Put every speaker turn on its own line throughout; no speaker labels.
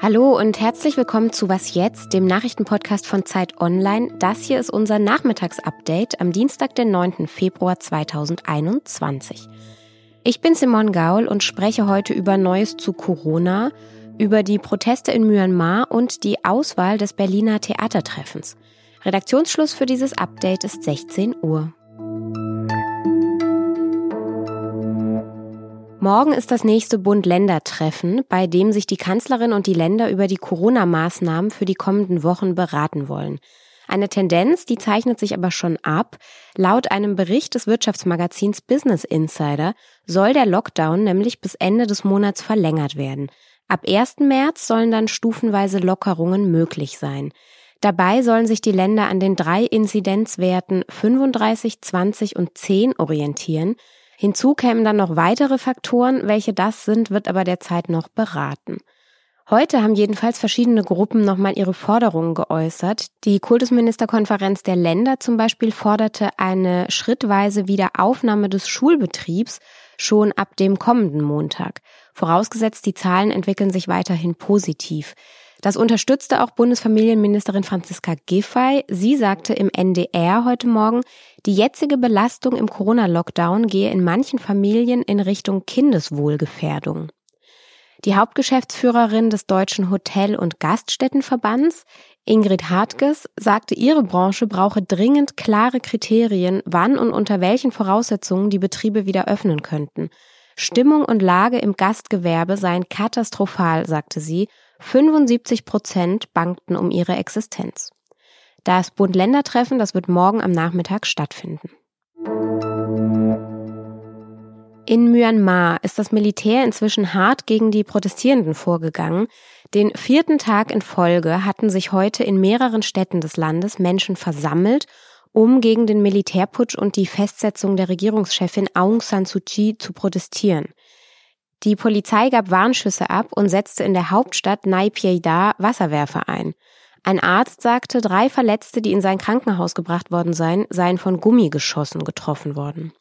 Hallo und herzlich willkommen zu Was jetzt, dem Nachrichtenpodcast von Zeit Online. Das hier ist unser Nachmittagsupdate am Dienstag, den 9. Februar 2021. Ich bin Simon Gaul und spreche heute über Neues zu Corona, über die Proteste in Myanmar und die Auswahl des Berliner Theatertreffens. Redaktionsschluss für dieses Update ist 16 Uhr. Morgen ist das nächste Bund-Länder-Treffen, bei dem sich die Kanzlerin und die Länder über die Corona-Maßnahmen für die kommenden Wochen beraten wollen. Eine Tendenz, die zeichnet sich aber schon ab. Laut einem Bericht des Wirtschaftsmagazins Business Insider soll der Lockdown nämlich bis Ende des Monats verlängert werden. Ab 1. März sollen dann stufenweise Lockerungen möglich sein. Dabei sollen sich die Länder an den drei Inzidenzwerten 35, 20 und 10 orientieren. Hinzu kämen dann noch weitere Faktoren, welche das sind, wird aber derzeit noch beraten. Heute haben jedenfalls verschiedene Gruppen nochmal ihre Forderungen geäußert. Die Kultusministerkonferenz der Länder zum Beispiel forderte eine schrittweise Wiederaufnahme des Schulbetriebs schon ab dem kommenden Montag. Vorausgesetzt, die Zahlen entwickeln sich weiterhin positiv. Das unterstützte auch Bundesfamilienministerin Franziska Giffey. Sie sagte im NDR heute Morgen, die jetzige Belastung im Corona-Lockdown gehe in manchen Familien in Richtung Kindeswohlgefährdung. Die Hauptgeschäftsführerin des Deutschen Hotel- und Gaststättenverbands, Ingrid Hartges, sagte, ihre Branche brauche dringend klare Kriterien, wann und unter welchen Voraussetzungen die Betriebe wieder öffnen könnten. Stimmung und Lage im Gastgewerbe seien katastrophal, sagte sie, 75 Prozent bangten um ihre Existenz. Das Bund-Länder-Treffen, das wird morgen am Nachmittag stattfinden. In Myanmar ist das Militär inzwischen hart gegen die Protestierenden vorgegangen. Den vierten Tag in Folge hatten sich heute in mehreren Städten des Landes Menschen versammelt, um gegen den Militärputsch und die Festsetzung der Regierungschefin Aung San Suu Kyi zu protestieren. Die Polizei gab Warnschüsse ab und setzte in der Hauptstadt Naypyidaw Wasserwerfer ein. Ein Arzt sagte, drei Verletzte, die in sein Krankenhaus gebracht worden seien, seien von Gummigeschossen getroffen worden.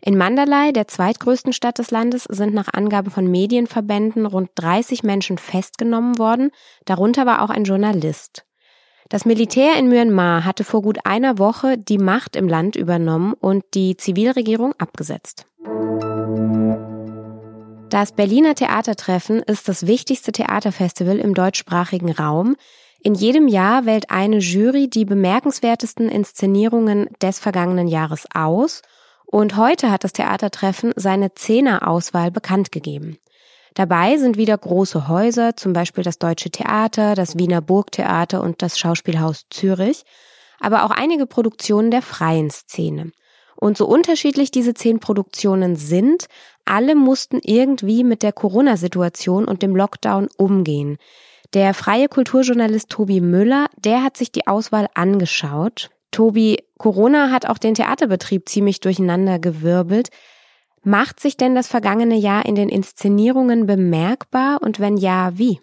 In Mandalay, der zweitgrößten Stadt des Landes, sind nach Angaben von Medienverbänden rund 30 Menschen festgenommen worden, darunter war auch ein Journalist. Das Militär in Myanmar hatte vor gut einer Woche die Macht im Land übernommen und die Zivilregierung abgesetzt. Das Berliner Theatertreffen ist das wichtigste Theaterfestival im deutschsprachigen Raum. In jedem Jahr wählt eine Jury die bemerkenswertesten Inszenierungen des vergangenen Jahres aus und heute hat das Theatertreffen seine Zehnerauswahl bekannt gegeben. Dabei sind wieder große Häuser, zum Beispiel das Deutsche Theater, das Wiener Burgtheater und das Schauspielhaus Zürich, aber auch einige Produktionen der freien Szene. Und so unterschiedlich diese zehn Produktionen sind, alle mussten irgendwie mit der Corona-Situation und dem Lockdown umgehen. Der freie Kulturjournalist Tobi Müller, der hat sich die Auswahl angeschaut. Tobi, Corona hat auch den Theaterbetrieb ziemlich durcheinander gewirbelt. Macht sich denn das vergangene Jahr in den Inszenierungen bemerkbar und wenn ja, wie?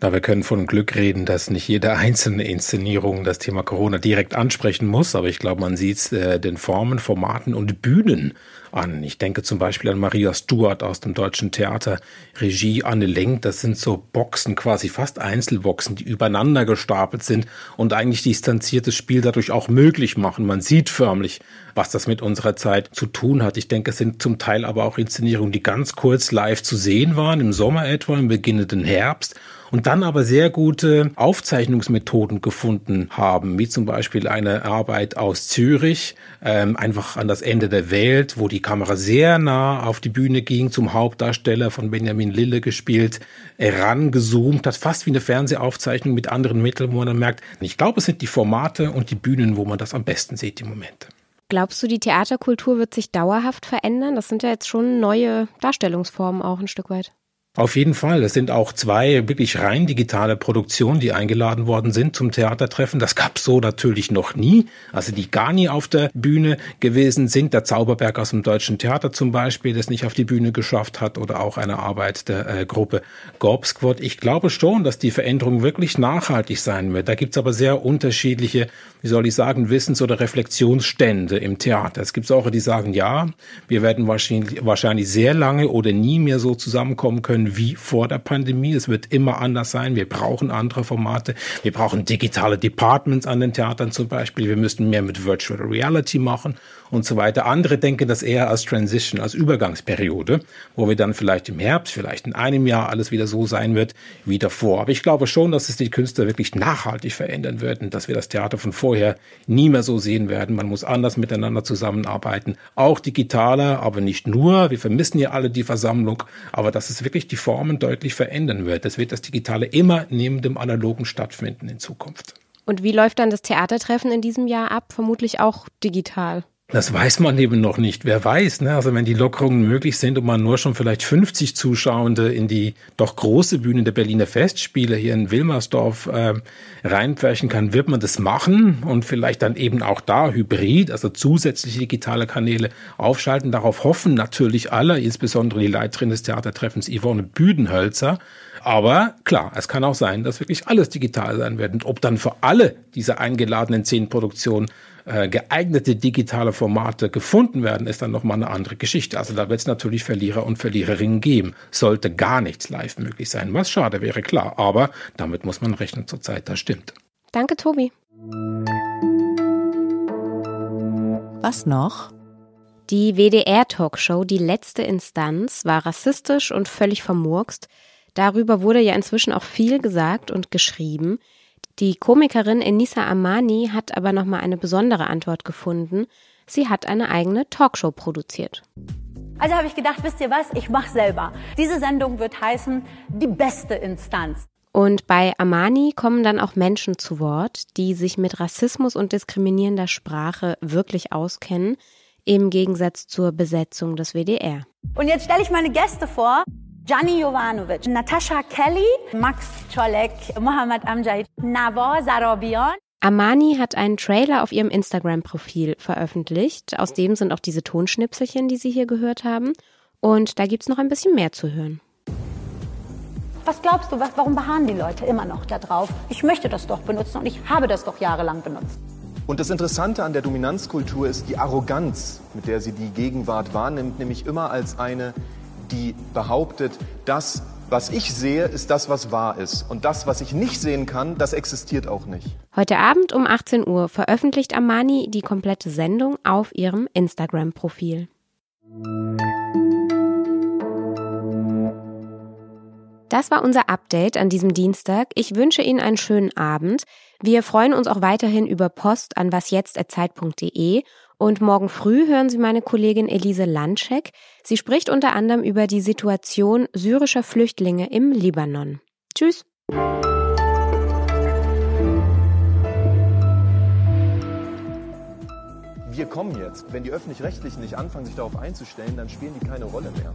Na, wir können von Glück reden, dass nicht jede einzelne Inszenierung das Thema Corona direkt ansprechen muss, aber ich glaube, man sieht äh, den Formen, Formaten und Bühnen an. Ich denke zum Beispiel an Maria Stuart aus dem Deutschen Theater, Regie Anne Lenk. Das sind so Boxen, quasi fast Einzelboxen, die übereinander gestapelt sind und eigentlich distanziertes Spiel dadurch auch möglich machen. Man sieht förmlich, was das mit unserer Zeit zu tun hat. Ich denke, es sind zum Teil aber auch Inszenierungen, die ganz kurz live zu sehen waren, im Sommer etwa, im beginnenden Herbst und dann aber sehr gute Aufzeichnungsmethoden gefunden haben, wie zum Beispiel eine Arbeit aus Zürich, ähm, einfach an das Ende der Welt, wo die Kamera sehr nah auf die Bühne ging, zum Hauptdarsteller von Benjamin Lille gespielt, herangezoomt hat, fast wie eine Fernsehaufzeichnung mit anderen Mitteln, wo man dann merkt, ich glaube, es sind die Formate und die Bühnen, wo man das am besten sieht im Moment.
Glaubst du, die Theaterkultur wird sich dauerhaft verändern? Das sind ja jetzt schon neue Darstellungsformen auch ein Stück weit.
Auf jeden Fall. Es sind auch zwei wirklich rein digitale Produktionen, die eingeladen worden sind zum Theatertreffen. Das gab's so natürlich noch nie. Also die gar nie auf der Bühne gewesen sind. Der Zauberberg aus dem Deutschen Theater zum Beispiel, das nicht auf die Bühne geschafft hat oder auch eine Arbeit der äh, Gruppe Gorb. Ich glaube schon, dass die Veränderung wirklich nachhaltig sein wird. Da gibt's aber sehr unterschiedliche, wie soll ich sagen, Wissens- oder Reflexionsstände im Theater. Es gibt auch, die sagen, ja, wir werden wahrscheinlich, wahrscheinlich sehr lange oder nie mehr so zusammenkommen können, wie vor der Pandemie. Es wird immer anders sein. Wir brauchen andere Formate. Wir brauchen digitale Departments an den Theatern zum Beispiel. Wir müssen mehr mit Virtual Reality machen und so weiter. Andere denken das eher als Transition, als Übergangsperiode, wo wir dann vielleicht im Herbst, vielleicht in einem Jahr alles wieder so sein wird wie davor. Aber ich glaube schon, dass es die Künstler wirklich nachhaltig verändern werden, dass wir das Theater von vorher nie mehr so sehen werden. Man muss anders miteinander zusammenarbeiten, auch digitaler, aber nicht nur. Wir vermissen ja alle die Versammlung, aber dass es wirklich die Formen deutlich verändern wird. Das wird das Digitale immer neben dem Analogen stattfinden in Zukunft.
Und wie läuft dann das Theatertreffen in diesem Jahr ab? Vermutlich auch digital.
Das weiß man eben noch nicht. Wer weiß, ne? Also wenn die Lockerungen möglich sind und man nur schon vielleicht 50 Zuschauende in die doch große Bühne der Berliner Festspiele hier in Wilmersdorf äh, reinpferchen kann, wird man das machen und vielleicht dann eben auch da hybrid, also zusätzliche digitale Kanäle aufschalten. Darauf hoffen natürlich alle, insbesondere die Leiterin des Theatertreffens Yvonne Büdenhölzer. Aber klar, es kann auch sein, dass wirklich alles digital sein wird. Und ob dann für alle diese eingeladenen zehn Produktionen äh, geeignete digitale Formate gefunden werden, ist dann nochmal eine andere Geschichte. Also da wird es natürlich Verlierer und Verliererinnen geben. Sollte gar nichts live möglich sein, was schade wäre, klar. Aber damit muss man rechnen zurzeit, das stimmt.
Danke, Tobi.
Was noch?
Die WDR-Talkshow Die letzte Instanz war rassistisch und völlig vermurkst. Darüber wurde ja inzwischen auch viel gesagt und geschrieben. Die Komikerin Enisa Amani hat aber nochmal eine besondere Antwort gefunden. Sie hat eine eigene Talkshow produziert.
Also habe ich gedacht, wisst ihr was, ich mache selber. Diese Sendung wird heißen Die beste Instanz.
Und bei Amani kommen dann auch Menschen zu Wort, die sich mit Rassismus und diskriminierender Sprache wirklich auskennen, im Gegensatz zur Besetzung des WDR.
Und jetzt stelle ich meine Gäste vor. Gianni Jovanovic, Natascha Kelly, Max Czolek, Mohammad Amjad, Nawar Zarabian.
Amani hat einen Trailer auf ihrem Instagram-Profil veröffentlicht. Aus dem sind auch diese Tonschnipselchen, die Sie hier gehört haben. Und da gibt es noch ein bisschen mehr zu hören.
Was glaubst du, was, warum beharren die Leute immer noch darauf? Ich möchte das doch benutzen und ich habe das doch jahrelang benutzt.
Und das Interessante an der Dominanzkultur ist die Arroganz, mit der sie die Gegenwart wahrnimmt, nämlich immer als eine, die behauptet, das, was ich sehe, ist das, was wahr ist. Und das, was ich nicht sehen kann, das existiert auch nicht.
Heute Abend um 18 Uhr veröffentlicht Amani die komplette Sendung auf ihrem Instagram-Profil. Das war unser Update an diesem Dienstag. Ich wünsche Ihnen einen schönen Abend. Wir freuen uns auch weiterhin über Post an wasjetzt.zeit.de und morgen früh hören Sie meine Kollegin Elise Landschek. Sie spricht unter anderem über die Situation syrischer Flüchtlinge im Libanon. Tschüss.
Wir kommen jetzt. Wenn die Öffentlich-Rechtlichen nicht anfangen, sich darauf einzustellen, dann spielen die keine Rolle mehr.